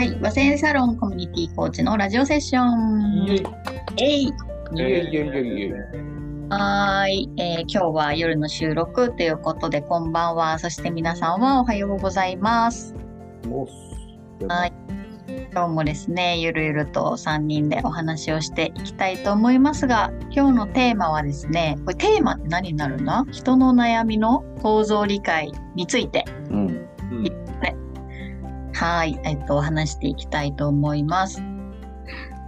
はい、和製サロンコミュニティコーチのラジオセッション。イエイ。えい。イ。エイ。イエイ。イエイ。イエイ。はーい、えー今日は夜の収録ということで、こんばんは。そして皆さんはおはようございます。はい。今日もですね、ゆるゆると3人でお話をしていきたいと思いますが、今日のテーマはですね、これテーマって何になるんだ人の悩みの構造理解についてうん。うんはい、えっと、話していきたいと思います。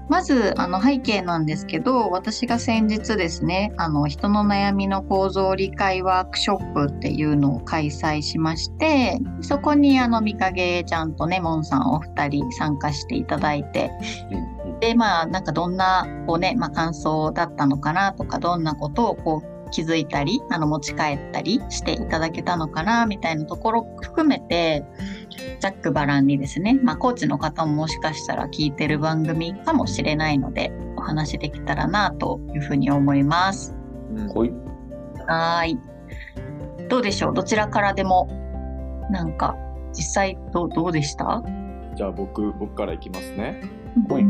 まず、あの、背景なんですけど、私が先日ですね、あの、人の悩みの構造理解ワークショップっていうのを開催しまして、そこに、あの、みかげちゃんとね、もんさんお二人参加していただいて、で、まあ、なんかどんな、こうね、まあ、感想だったのかなとか、どんなことをこう、気づいたり、あの、持ち帰ったりしていただけたのかな、みたいなところ含めて、ざっくばらんにですね、まあ、コーチの方ももしかしたら聞いてる番組かもしれないので、お話できたらな、というふうに思います。はーい。どうでしょう？どちらからでも、なんか、実際どう、どうでした？じゃあ僕僕からいきますね。ほい。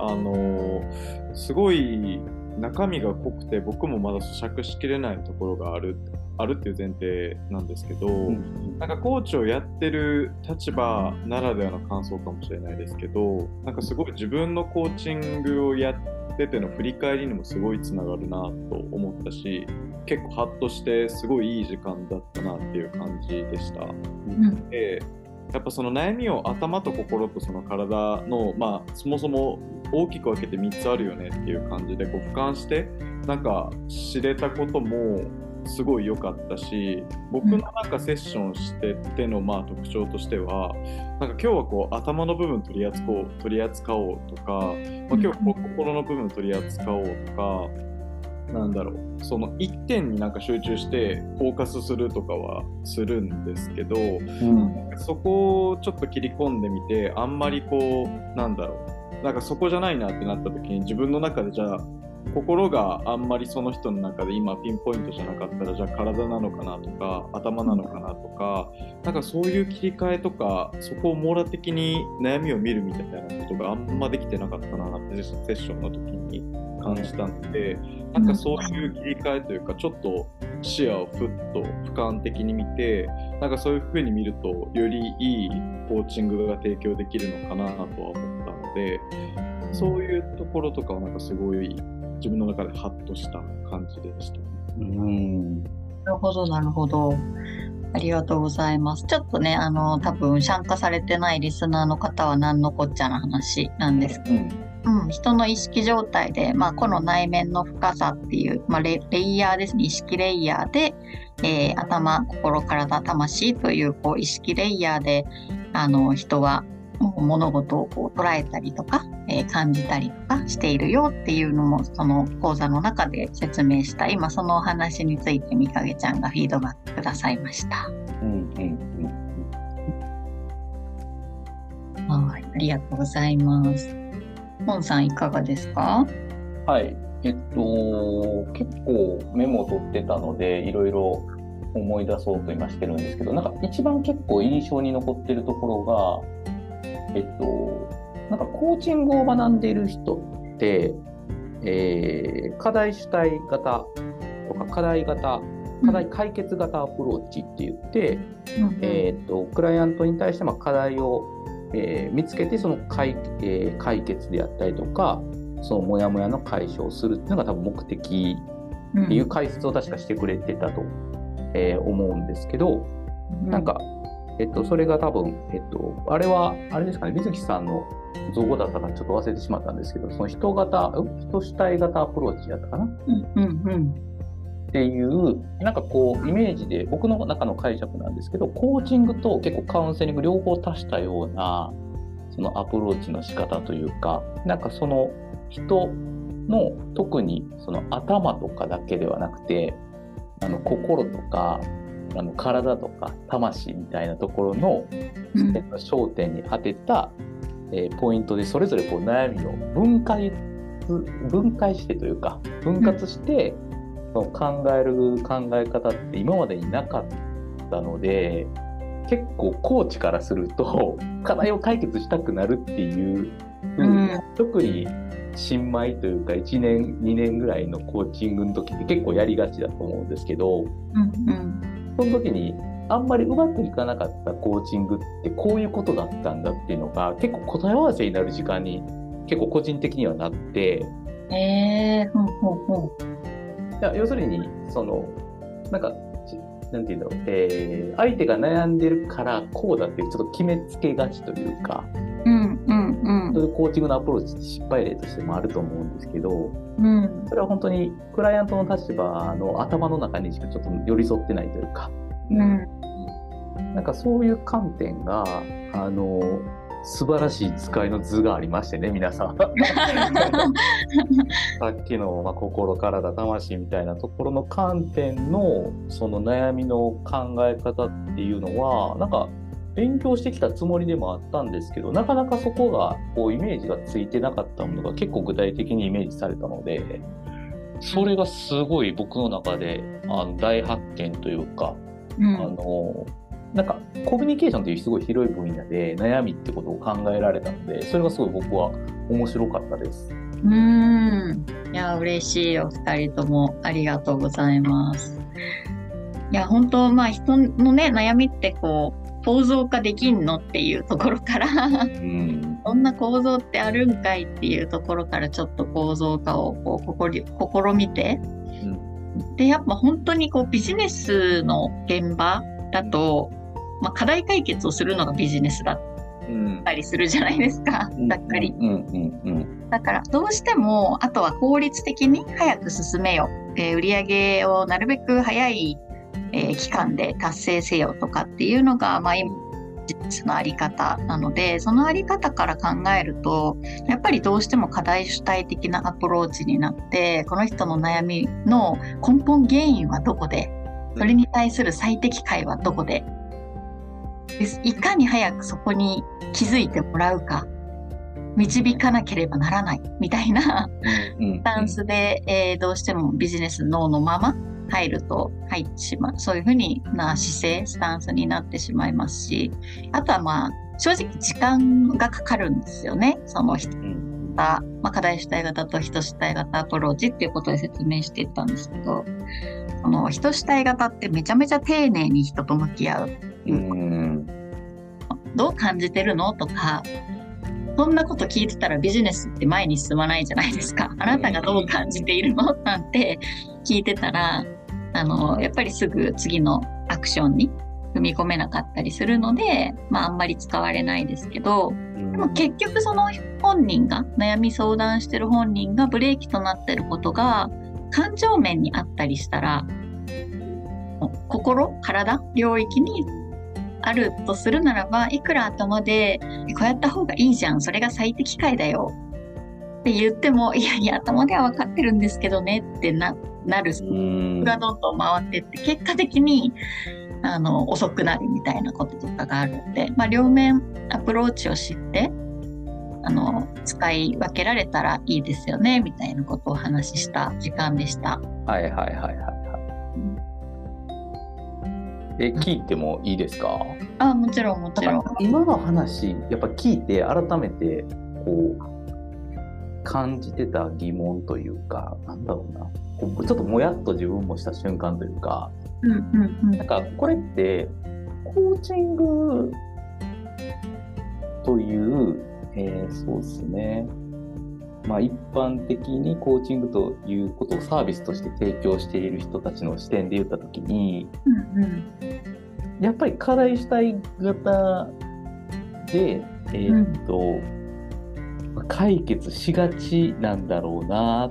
あのーすごい中身が濃くて僕もまだ咀嚼しきれないところがあるあるっていう前提なんですけど、なんかコーチをやってる立場ならではの感想かもしれないですけどなんかすごい自分のコーチングをやってての振り返りにもすごいつながるなと思ったし結構ハッとしてすごいいい時間だったなっていう感じでした。うんでやっぱその悩みを頭と心とその体の、まあ、そもそも大きく分けて3つあるよねっていう感じでこう俯瞰してなんか知れたこともすごい良かったし僕のなんかセッションしててのまあ特徴としてはなんか今日はこう頭の部分取り扱おう取り扱おうとか、まあ、今日は心の部分取り扱おうとかなんだろうその一点になんか集中してフォーカスするとかはするんですけど、うん。そこをちょっと切り込んでみてあんまりこうなんだろうなんかそこじゃないなってなった時に自分の中でじゃあ心があんまりその人の中で今ピンポイントじゃなかったらじゃあ体なのかなとか頭なのかなとかなんかそういう切り替えとかそこを網羅的に悩みを見るみたいなことがあんまできてなかったなってセッションの時に感じたのでなんかそういう切り替えというかちょっと視野をふっと俯瞰的に見てなんかそういう風に見るとよりいいコーチングが提供できるのかなとは思ったのでそういうところとかはなんかすごい自分の中でハッとした感じでした。うん。なるほど、なるほど。ありがとうございます。ちょっとね、あの、多分参加されてないリスナーの方は何のこっちゃな話なんですけうん。ど、うん、人の意識状態で、まあ、この内面の深さっていう、まあ、レレイヤーですね、意識レイヤーで、えー頭、心、体、魂という、こう、意識レイヤーで、あの、人は、物事をこう捉えたりとか、えー感じたりとかしているよっていうのもその講座の中で説明した今そのお話についてみかげちゃんがフィードバックくださいました。うん。うん。はい、ありがとうございます。モンさんいかがですか？はい。えっと、結構メモを取ってたので、いろいろ思い出そうと今してるんですけど、なんか一番結構印象に残ってるところが、えっと、なんかコーチングを学んでいる人って、えー課題主体型とか課題型、課題解決型アプローチって言って、うんえー、とクライアントに対してまあ課題を、えー見つけてその解,、えー解決であったりとかそのモヤモヤの解消をするっていうのが多分目的うんっていう解説を確かしてくれてたと、えー思うんですけどなんか、えっと、それが多分、えっと、あれはあれですかね水木さんの造語だったかちょっと忘れてしまったんですけどその人型ん？人主体型アプローチだったかな？うんうんうん。っていう、なんかこう、イメージで、僕の中の解釈なんですけど、コーチングと結構カウンセリング両方足したような、そのアプローチの仕方というか、なんかその人の特にその頭とかだけではなくて、あの心とか、あの体とか魂みたいなところの、焦点に当てた、えーポイントでそれぞれこう悩みを分解分解してというか分割して、その考える考え方って今までになかったので結構コーチからすると 課題を解決したくなるっていう、うん。特に新米というか1年2年ぐらいのコーチングの時って結構やりがちだと思うんですけどうんうんその時にあんまりうまくいかなかったコーチングってこういうことだったんだっていうのが結構答え合わせになる時間に結構個人的にはなって。ええほうほうほいや要するにそのなんかちなんていうんだろう、えー相手が悩んでるからこうだっていうちょっと決めつけがちというか。うんそういうコーチングのアプローチって失敗例としてもあると思うんですけどうんそれは本当にクライアントの立場の頭の中にしかちょっと寄り添ってないというか、うんなんかそういう観点があの素晴らしい使いの図がありましてね皆さん。さっきの、まあ、心体魂みたいなところの観点のその悩みの考え方っていうのはなんか勉強してきたつもりでもあったんですけどなかなかそこがこうイメージがついてなかったものが結構具体的にイメージされたのでそれがすごい僕の中であの大発見というか、うんあのなんかコミュニケーションというすごい広い分野で悩みってことを考えられたのでそれがすごい僕は面白かったです。うん。いや、嬉しい。お二人ともありがとうございます。いや、本当まあ人のね、悩みってこう、構造化できんのっていうところから、うん。そんな構造ってあるんかいっていうところからちょっと構造化をこう試みて、で、やっぱ本当にこうビジネスの現場だと、まあ、課題解決をするのがビジネスだっうん。たりするじゃないですか、ざっくり。うんうんうんだからどうしてもあとは効率的に早く進めよ、えー売上をなるべく早い、えー期間で達成せよとかっていうのが、まあ、今のあり方なのでそのあり方から考えるとやっぱりどうしても課題主体的なアプローチになってこの人の悩みの根本原因はどこでそれに対する最適解はどこでいかに早くそこに気づいてもらうか導かなければならないみたいなスタンスで、えーどうしてもビジネス脳のまま入ると入ってしまうそういうふうにな姿勢スタンスになってしまいますしあとはまあ正直時間がかかるんですよね。その人うん。が、まあ、課題主体型と人主体型アプローチっていうことで説明していったんですけどその人主体型ってめちゃめちゃ丁寧に人と向き合ううん。どう感じてるの？とか、そんなこと聞いてたらビジネスって前に進まないじゃないですか。あなたがどう感じているの？なんて聞いてたら、あの、やっぱりすぐ次のアクションに踏み込めなかったりするので、まああんまり使われないですけど、でも結局その本人が、悩み相談してる本人がブレーキとなってることが、感情面にあったりしたら、心、体、領域にあるとするならば、いくら頭で、こうやった方がいいじゃん、それが最適解だよって言っても、いやいや、頭では分かってるんですけどねってななるうんがどんどん回ってって、結果的にあの遅くなるみたいなこととかがあるので、まあ、両面アプローチを知って、あの、使い分けられたらいいですよね、みたいなことをお話しした時間でした。はいはいはいはいはい。え、聞いてもいいですか？あ、もちろんもちろん。今の話、やっぱ聞いて改めて、こう、感じてた疑問というか、なんだろうな。こうちょっともやっと自分もした瞬間というか、うんうんうんなんかこれって、コーチングという、えーそうですね。まあ一般的にコーチングということをサービスとして提供している人たちの視点で言ったときに、うんうんやっぱり課題主体型で、えーっと、解決しがちなんだろうな、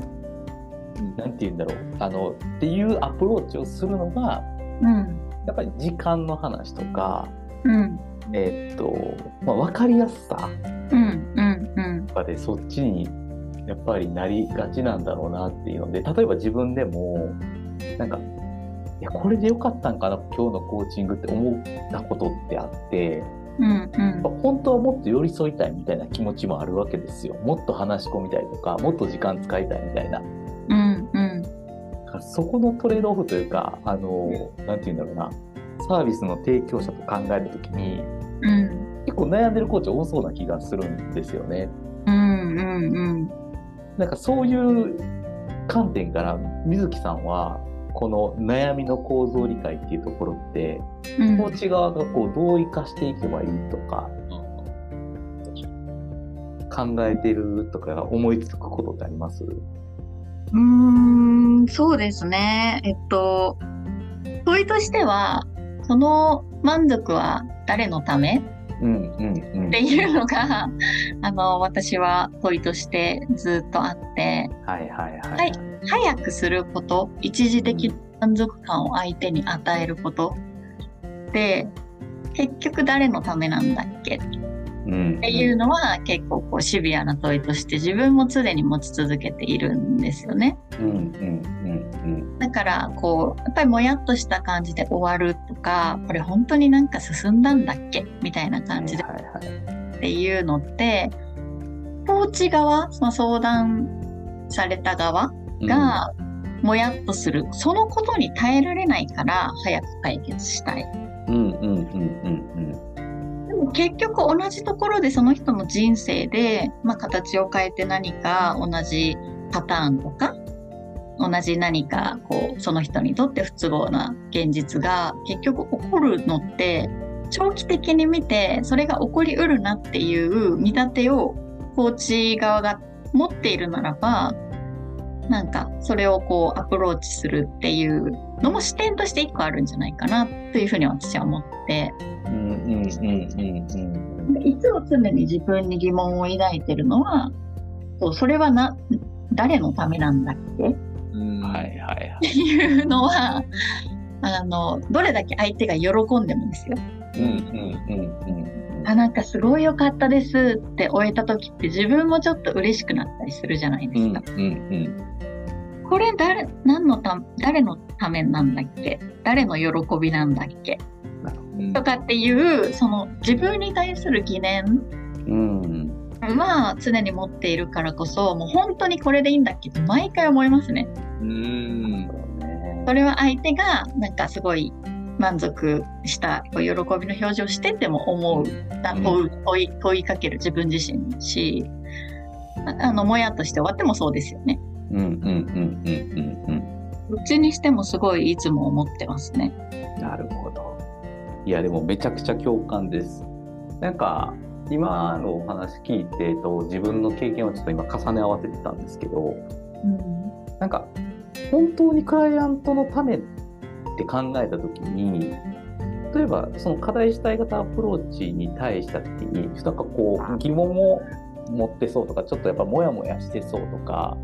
なんて言うんだろう、あの、っていうアプローチをするのが、うんやっぱり時間の話とか、うん。えっと、まあ、分かりやすさとかでそっちにやっぱりなりがちなんだろうなっていうので、例えば自分でも、なんか、いや、これでよかったんかな、今日のコーチングって思ったことってあって、うんうん本当はもっと寄り添いたいみたいな気持ちもあるわけですよ。もっと話し込みたいとか、もっと時間使いたいみたいな。うんうんそこのトレードオフというか、あの、なんて言うんだろうな。サービスの提供者と考えるときに、うん。結構悩んでるコーチ多そうな気がするんですよね。うんうんうん。なんかそういう観点から水木さんはこの悩みの構造理解っていうところってうん。コーチ側がこうどう生かしていけばいいとか考えてるとか思いつくことってあります？うーん、そうですね。えっと、問いとしては、その満足は誰のため？うんうんうんっていうのが、あの、私は問いとしてずっとあって、はいはいはいはい。早くすること、一時的満足感を相手に与えること。で、結局誰のためなんだっけ？うんっていうのは結構こうシビアな問いとして自分も常に持ち続けているんですよね。うんうんうんだからこうやっぱりもやっとした感じで終わるとかこれ本当になんか進んだんだっけ？みたいなうん感じで。はいはいはい。っていうのってコーチ側その相談された側がもやっとする、そのことに耐えられないから早く解決したい。うんうんうんうん。でも結局同じところでその人の人生で、まあ、形を変えて何か同じパターンとか同じ何かこうその人にとって不都合な現実が結局起こるのって長期的に見てそれが起こりうるなっていう見立てをコーチ側が持っているならばなんかそれをこうアプローチするっていうのも視点として一個あるんじゃないかなというふうに私は思って。いつも常に自分に疑問を抱いてるのは、そうそれはな、誰のためなんだっけっうんはいはい。はていうのは、あの、どれだけ相手が喜んでもですよ。いうんうんうんうん。あ、なんかすごい良かったですって終えた時って自分もちょっと嬉しくなったりするじゃないでうんすか。うんうんこれ誰、何のた、誰のためなんだっけ？誰の喜びなんだっけ？うんとかっていう、その自分に対する疑念。うん。は常に持っているからこそ、もう本当にこれでいいんだっけって毎回思いますね。うんそれは相手がなんかすごい満足したこう喜びの表示をしてても思う、あうん問い問いかける自分自身だし、ああの、もやっとして終わってもそうですよね。うんうんうんうんうんうんどっちにしてもすごいいつも思ってますね。なるほど。いや、でもめちゃくちゃ共感です。なんか、今のお話聞いて、えっと、自分の経験をちょっと今重ね合わせてたんですけど、うん。なんか、本当にクライアントのためって考えたときに、例えば、その課題主体型アプローチに対したときに、なんかこう、疑問を持ってそうとか、ちょっとやっぱモヤモヤしてそうとか、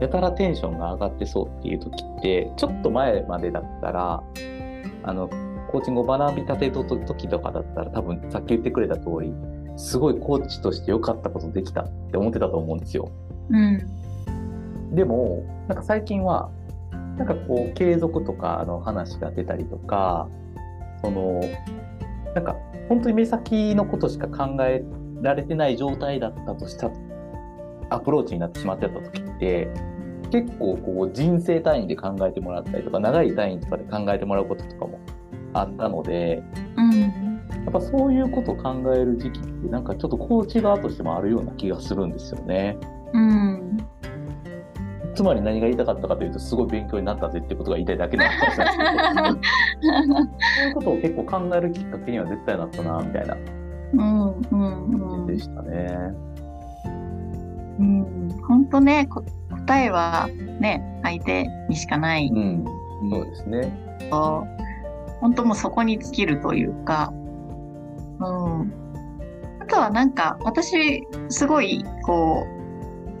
やたらテンションが上がってそうっていう時って、ちょっと前までだったら、あの、コーチングを学びたての時とかだったら、多分さっき言ってくれた通り、すごいコーチとして良かったことできたって思ってたと思うんですよ。うん。でも、なんか最近は、なんかこう、継続とかの話が出たりとか、その、なんか本当に目先のことしか考えられてない状態だったとしたアプローチになってしまってた時って、結構こう人生単位で考えてもらったりとか、長い単位とかで考えてもらうこととかもあったので、うん。やっぱそういうことを考える時期って、なんかちょっとコーチ側としてもあるような気がするんですよね。うん。つまり何が言いたかったかというと、すごい勉強になったぜってことが言いたいだけなのかもしれないですけど、そういうことを結構考えるきっかけには絶対なったな、みたいなうん。うん。うん感じでしたね。うん。本当ね、こ答えはね、相手にしかないうん。そうですね。と、本当もうそこに尽きるというか、うん。あとはなんか、私、すごい、こう、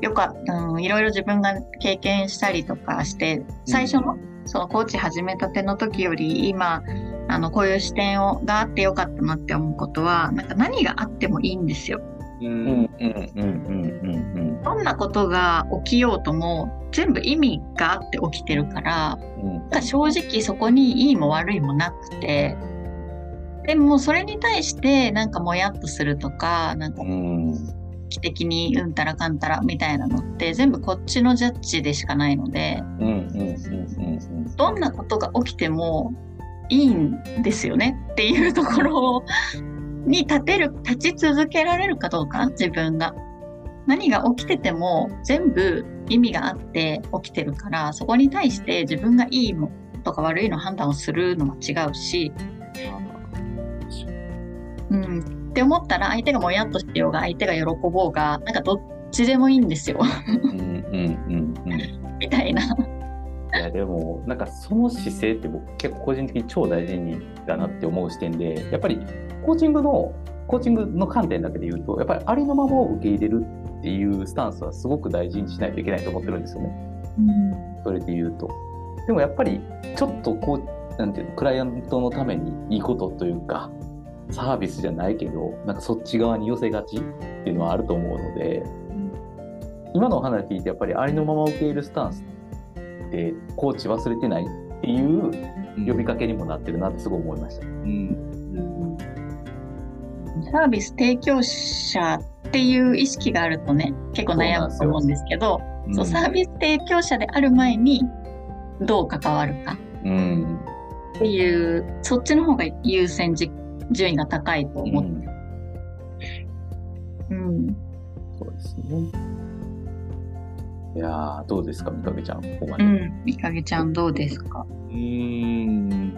よかった、うん、いろいろ自分が経験したりとかして、最初の、そのコーチ始めたての時より、今、あの、こういう視点を、があってよかったなって思うことは、なんか何があってもいいんですよ。ううん。ん。うん。うん。うん。うん。どんなことが起きようとも、全部意味があって起きてるから、うん。正直そこにいいも悪いもなくて、でもそれに対してなんかもやっとするとか、なんかうん期的にうんたらかんたらみたいなのって全部こっちのジャッジでしかないので、どんなことが起きてもいいんですよねっていうところに立てる、立ち続けられるかどうか、自分が。何が起きてても全部意味があって起きてるからそこに対して自分がいいのとか悪いの判断をするのは違うし、うん、って思ったら相手がもやっとしてようが相手が喜ぼうがなんかどっちでもいいんですよ。みたいな。いやでもなんかその姿勢って僕結構個人的に超大事にだなって思う視点でやっぱりコーチングのコーチングの観点だけで言うとやっぱりありのままを受け入れるっていうスタンスはすごく大事にしないといけないと思ってるんですよね。うん、それで言うと。でもやっぱりちょっとこうなんていうのクライアントのためにいいことというかサービスじゃないけどなんかそっち側に寄せがちっていうのはあると思うので、うん、今のお話聞いてやっぱりありのまま受け入れるスタンスってコーチ忘れてないっていう呼びかけにもなってるなってすごい思いました。うん、サービス提供者っていう意識があるとね結構悩むと思うんですけどそう、サービス提供者である前にどう関わるかっていう、うん、そっちの方が優先順位が高いと思って、うん、うん、そうですね。いやどうですかみかげちゃんここまで、うん、みかげちゃんどうですか？うん。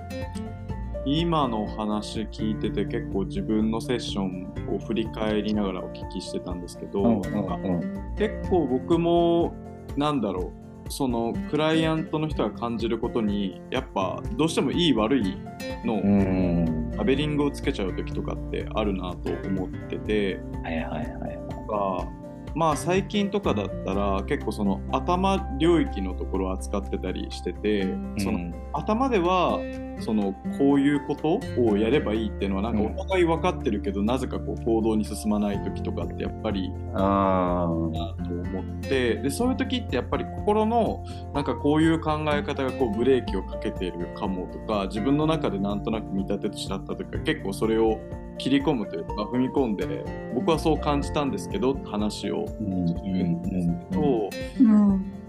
今の話聞いてて結構自分のセッションを振り返りながらお聞きしてたんですけど、うんうんうん、結構僕もなんだろうそのクライアントの人が感じることにやっぱどうしてもいい悪いのラベリングをつけちゃう時とかってあるなと思ってて、はいはいはい。はい、まあ最近とかだったら結構その頭領域のところを扱ってたりしてて、うん、その頭ではそのこういうことをやればいいっていうのはなんかお互い分かってるけど、うん、なぜかこう行動に進まない時とかってやっぱりあなと思ってでそういう時ってやっぱり心のなんかこういう考え方がこうブレーキをかけているかもとか自分の中でなんとなく見立てとしてあった時は結構それを切り込むというか踏み込んで僕はそう感じたんですけど話を言うんですけど、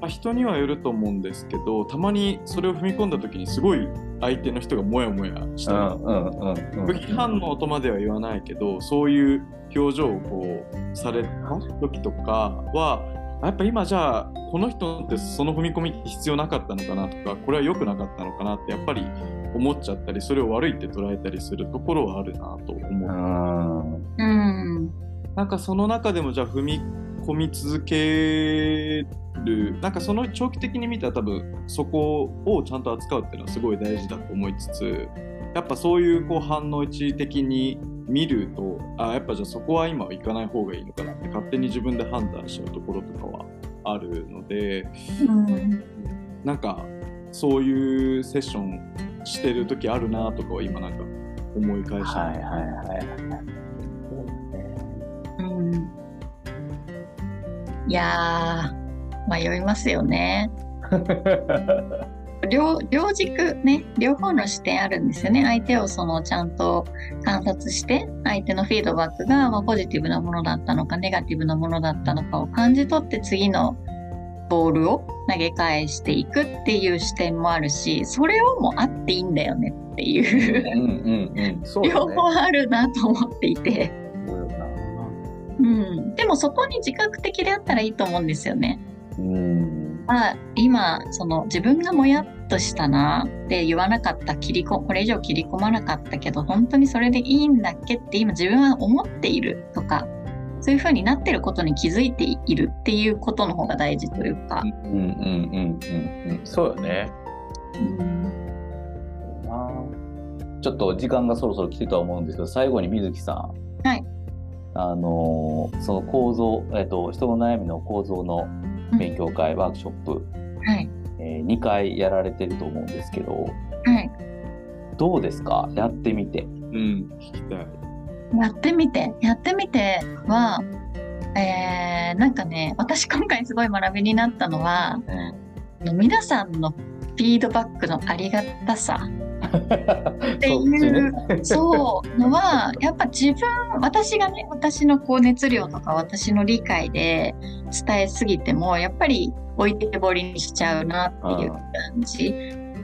まあ、人にはよると思うんですけどたまにそれを踏み込んだ時にすごい相手の人がモヤモヤして拒否反応とまでは言わないけどそういう表情をこうされた時とかはやっぱ今じゃあこの人ってその踏み込み必要なかったのかなとかこれは良くなかったのかなってやっぱり思っちゃったりそれを悪いって捉えたりするところはあるなと思う。うん。なんかその中でもじゃあ踏み込み続けるなんかその長期的に見たら多分そこをちゃんと扱うっていうのはすごい大事だと思いつつやっぱそういうこう反応一時的に見るとあやっぱじゃあそこは今は行かない方がいいのかなって勝手に自分で判断しちゃうところとかはあるので、うん、なんかそういうセッションしてる時あるなとかは今なんか思い返した。はいはいはい。うん。いや迷いますよね。両両軸ね両方の視点あるんですよね。相手をそのちゃんと観察して相手のフィードバックが、まあ、ポジティブなものだったのかネガティブなものだったのかを感じ取って次のボールを投げ返していくっていう視点もあるしそれをもあっていいんだよねっていう。両方あるなと思っていて、うん、でもそこに自覚的であったらいいと思うんですよね。うんまあ、今その自分がもやっとしたなって言わなかった切りここれ以上切り込まなかったけど本当にそれでいいんだっけって今自分は思っているとかそういうふうになってることに気づいているっていうことの方が大事というか。うんうんうんうんうん。そうよね。うん。ちょっと時間がそろそろ来てとは思うんですけど、最後に水木さん。はい。あのその構造、えっと、人の悩みの構造の勉強会、うん、ワークショップ、はい。えー、2回やられてると思うんですけど、はい、どうですか？やってみて。うん、聞きたい。やってみて。やってみてはえー、なんかね私今回すごい学びになったのは、うん、皆さんのフィードバックのありがたさっていうそう。のはやっぱ自分私がね私のこう熱量とか私の理解で伝えすぎてもやっぱり置いてけぼりにしちゃうなっていう感じ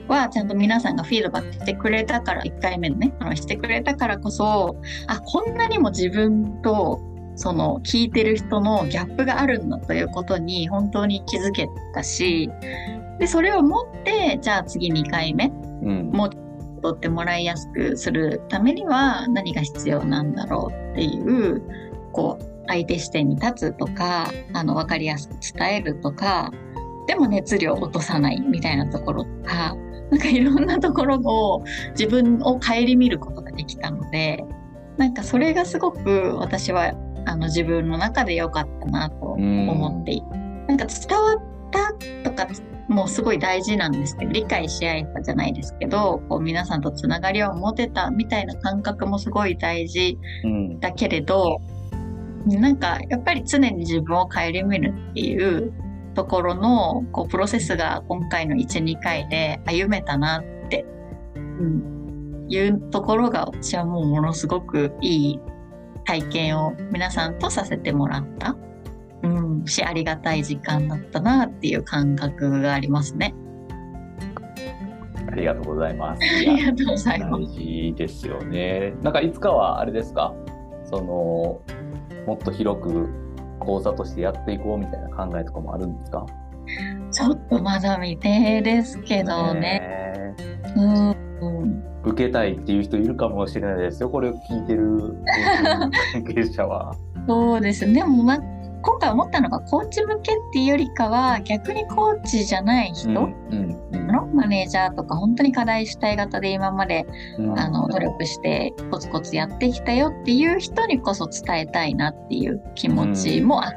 はちゃんと皆さんがフィードバックしてくれたから1回目のねあのしてくれたからこそあこんなにも自分とその聞いてる人のギャップがあるんだということに本当に気づけたしでそれを持ってじゃあ次2回目うん。もう取ってもらいやすくするためには何が必要なんだろうっていうこう相手視点に立つとかあの分かりやすく伝えるとかでも熱量を落とさないみたいなところとかなんかいろんなところを自分を顧みることができたのでなんかそれがすごく私はあの自分の中で良かったなと思っていてなんか伝わったとかもうすごい大事なんですけど理解し合えたじゃないですけどこう皆さんとつながりを持てたみたいな感覚もすごい大事うん。だけれどなんかやっぱり常に自分を顧みるっていうところのこうプロセスが今回の12回で歩めたなって、うん、いうところが私はもうものすごくいい体験を皆さんとさせてもらった、うん、しありがたい時間だったなっていう感覚がありますね。ありがとうございます。ありがとうございます。大事ですよね。なんかいつかはあれですか？その、もっと広く講座としてやっていこうみたいな考えとかもあるんですか？ちょっとまだ未定ですけどね。ねうんうん受けたいっていう人いるかもしれないですよ。これを聞いてる関係者は。そうですね。でもな今回思ったのがコーチ向けっていうよりかは逆にコーチじゃない人うんうんうん。のマネージャーとか本当に課題主体型で今までうん。あの努力してコツコツやってきたよっていう人にこそ伝えたいなっていう気持ちもあ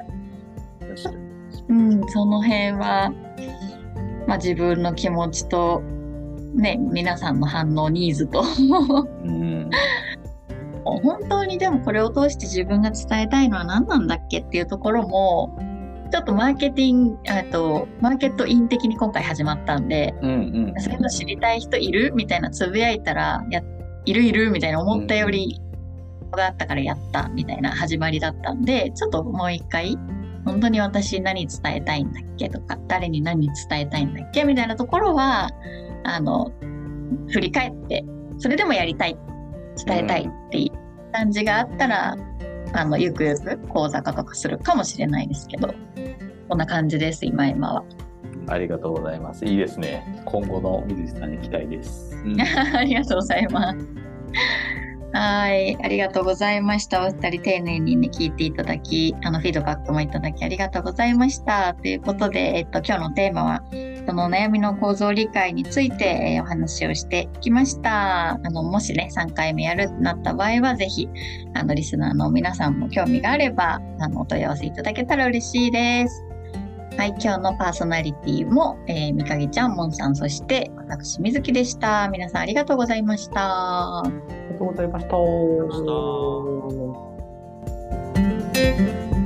確かにうん、その辺は、まあ、自分の気持ちと、ね、皆さんの反応ニーズと。うん本当にでもこれを通して自分が伝えたいのは何なんだっけっていうところもちょっとマーケティングあとマーケットイン的に今回始まったんでうんうん。そういうの知りたい人いるみたいなつぶやいたらやいるいるみたいな思ったよりがあったからやったみたいな始まりだったんでちょっともう一回本当に私何伝えたいんだっけとか誰に何伝えたいんだっけみたいなところはあの振り返ってそれでもやりたい伝えたいっていう感じがあったら、あのゆくゆく講座化とかするかもしれないですけどこんな感じです今今は。ありがとうございます。いいですね。今後の水木さんに期待です。うん ありがとうございます。はい、ありがとうございました。お二人丁寧にね、聞いていただき、あの、フィードバックもいただきありがとうございました。ということで、えっと、今日のテーマは、その悩みの構造理解について、えーお話をしてきました。あの、もしね、3回目やるってなった場合は、ぜひ、あの、リスナーの皆さんも興味があれば、あの、お問い合わせいただけたら嬉しいです。はい、今日のパーソナリティも、えー、みかげちゃん、もんさん、そして私、みずきでした。皆さんありがとうございました。ありがとうございました。ありがとうございました